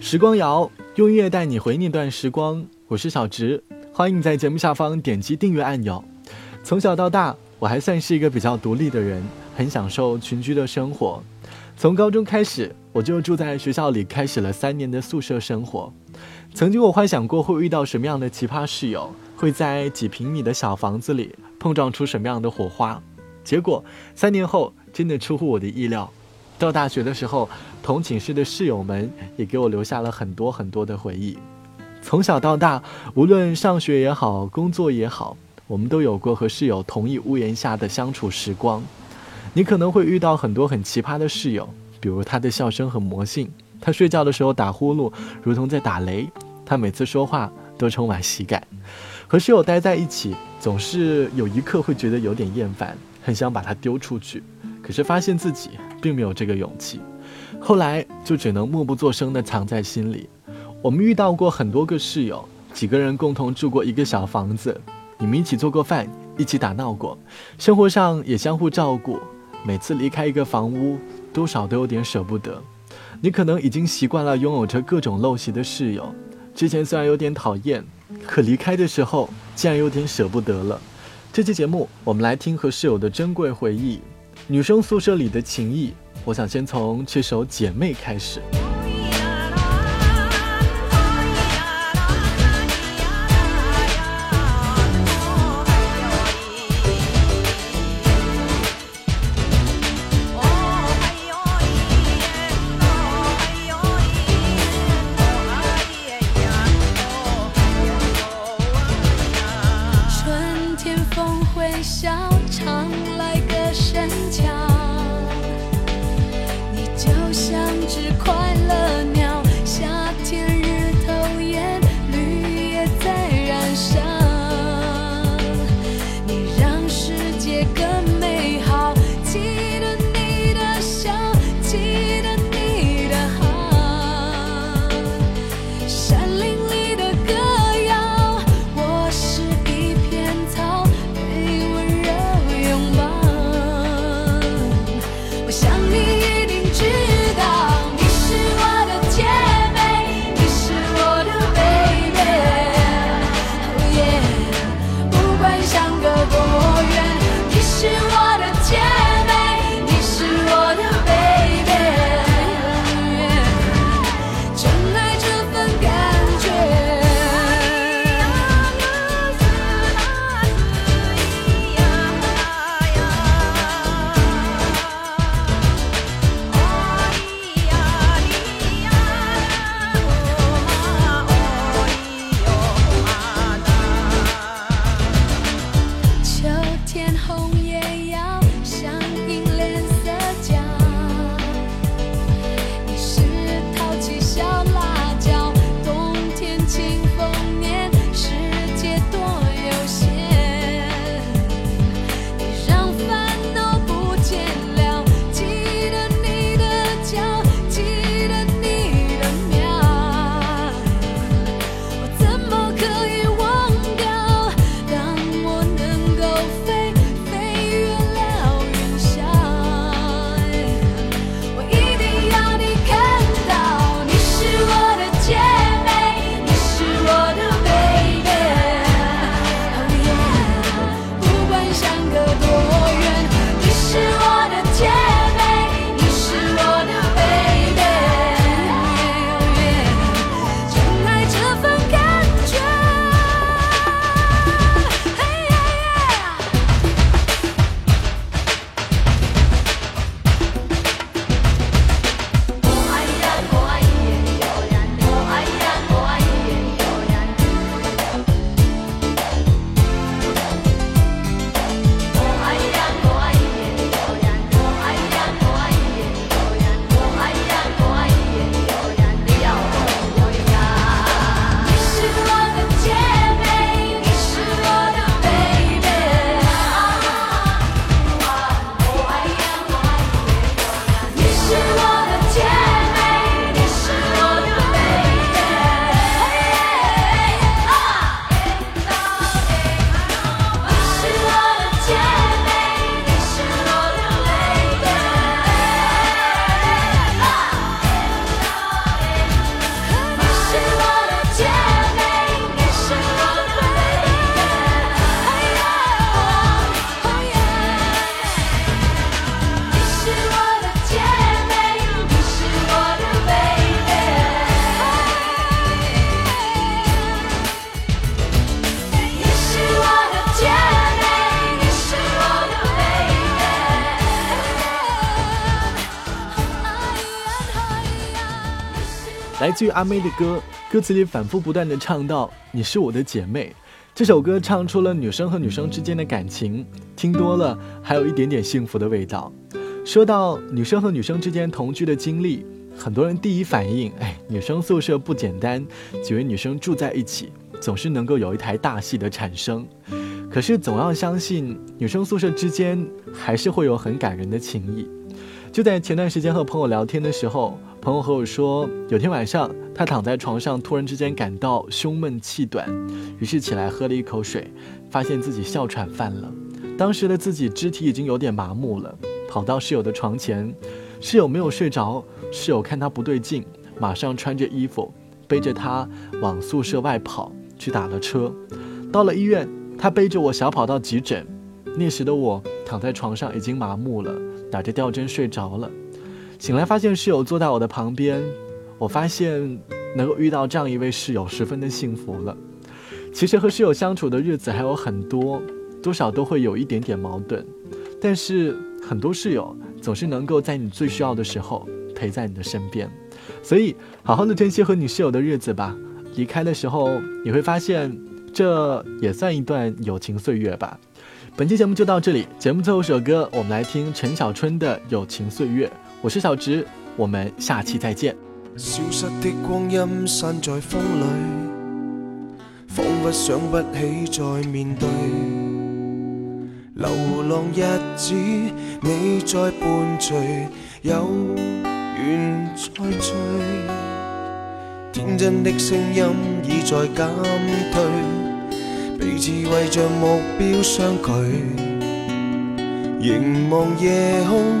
时光谣用音乐带你回那段时光，我是小直，欢迎在节目下方点击订阅按钮。从小到大，我还算是一个比较独立的人，很享受群居的生活。从高中开始，我就住在学校里，开始了三年的宿舍生活。曾经我幻想过会遇到什么样的奇葩室友，会在几平米的小房子里碰撞出什么样的火花。结果三年后，真的出乎我的意料。到大学的时候，同寝室的室友们也给我留下了很多很多的回忆。从小到大，无论上学也好，工作也好，我们都有过和室友同一屋檐下的相处时光。你可能会遇到很多很奇葩的室友，比如他的笑声很魔性，他睡觉的时候打呼噜如同在打雷，他每次说话都充满喜感。和室友待在一起，总是有一刻会觉得有点厌烦，很想把他丢出去，可是发现自己。并没有这个勇气，后来就只能默不作声地藏在心里。我们遇到过很多个室友，几个人共同住过一个小房子，你们一起做过饭，一起打闹过，生活上也相互照顾。每次离开一个房屋，多少都有点舍不得。你可能已经习惯了拥有着各种陋习的室友，之前虽然有点讨厌，可离开的时候竟然有点舍不得了。这期节目，我们来听和室友的珍贵回忆。女生宿舍里的情谊我想先从这首姐妹开始。春天风会笑常来的山墙你就像只快乐来自于阿妹的歌，歌词里反复不断的唱到“你是我的姐妹”。这首歌唱出了女生和女生之间的感情，听多了还有一点点幸福的味道。说到女生和女生之间同居的经历，很多人第一反应，哎，女生宿舍不简单，几位女生住在一起，总是能够有一台大戏的产生。可是总要相信，女生宿舍之间还是会有很感人的情谊。就在前段时间和朋友聊天的时候，朋友和我说，有天晚上他躺在床上，突然之间感到胸闷气短，于是起来喝了一口水，发现自己哮喘犯了。当时的自己肢体已经有点麻木了，跑到室友的床前，室友没有睡着，室友看他不对劲，马上穿着衣服背着他往宿舍外跑去打了车。到了医院，他背着我小跑到急诊，那时的我躺在床上已经麻木了。打着吊针睡着了，醒来发现室友坐在我的旁边，我发现能够遇到这样一位室友十分的幸福了。其实和室友相处的日子还有很多，多少都会有一点点矛盾，但是很多室友总是能够在你最需要的时候陪在你的身边，所以好好的珍惜和你室友的日子吧。离开的时候你会发现，这也算一段友情岁月吧。本期节目就到这里，节目最后一首歌，我们来听陈小春的《友情岁月》。我是小植，我们下期再见。消失的光阴散在风里，仿佛想不起再面对。流浪日子，你在伴随，有缘再聚。天真的声音已在减退。彼此为着目标相距，凝望夜空，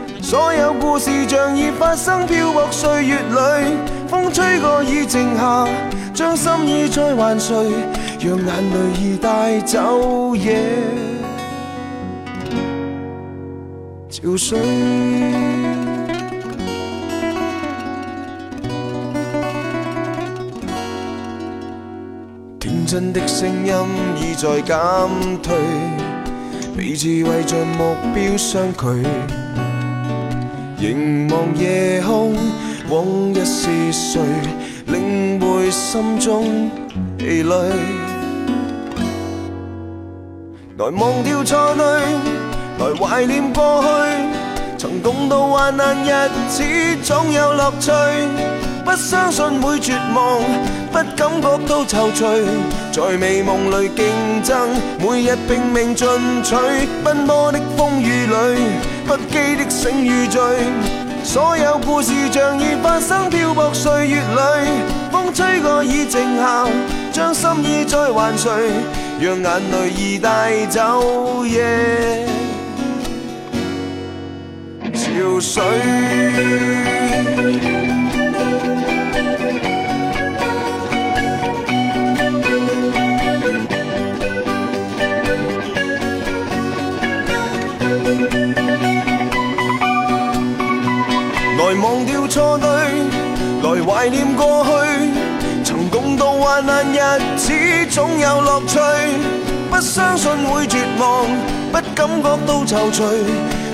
所有故事像已发生，漂泊岁月里，风吹过已静下，将心意再还谁？让眼泪已带走夜憔悴。真的声音已在减退，彼此为着目标相距。凝望夜空，往日是谁领会心中疲累？来忘掉错对，来怀念过去。曾共度患难日子，总有乐趣。不相信会绝望，不感觉到踌躇。在美梦里竞争，每日拼命进取。奔波的风雨里，不羁的醒与醉。所有故事像已发生，漂泊岁月里，风吹过已静下，将心意再还谁？让眼泪已带走夜憔悴。忘掉错对，来怀念过去。曾共度患难日子，总有乐趣。不相信会绝望，不感觉到踌躇。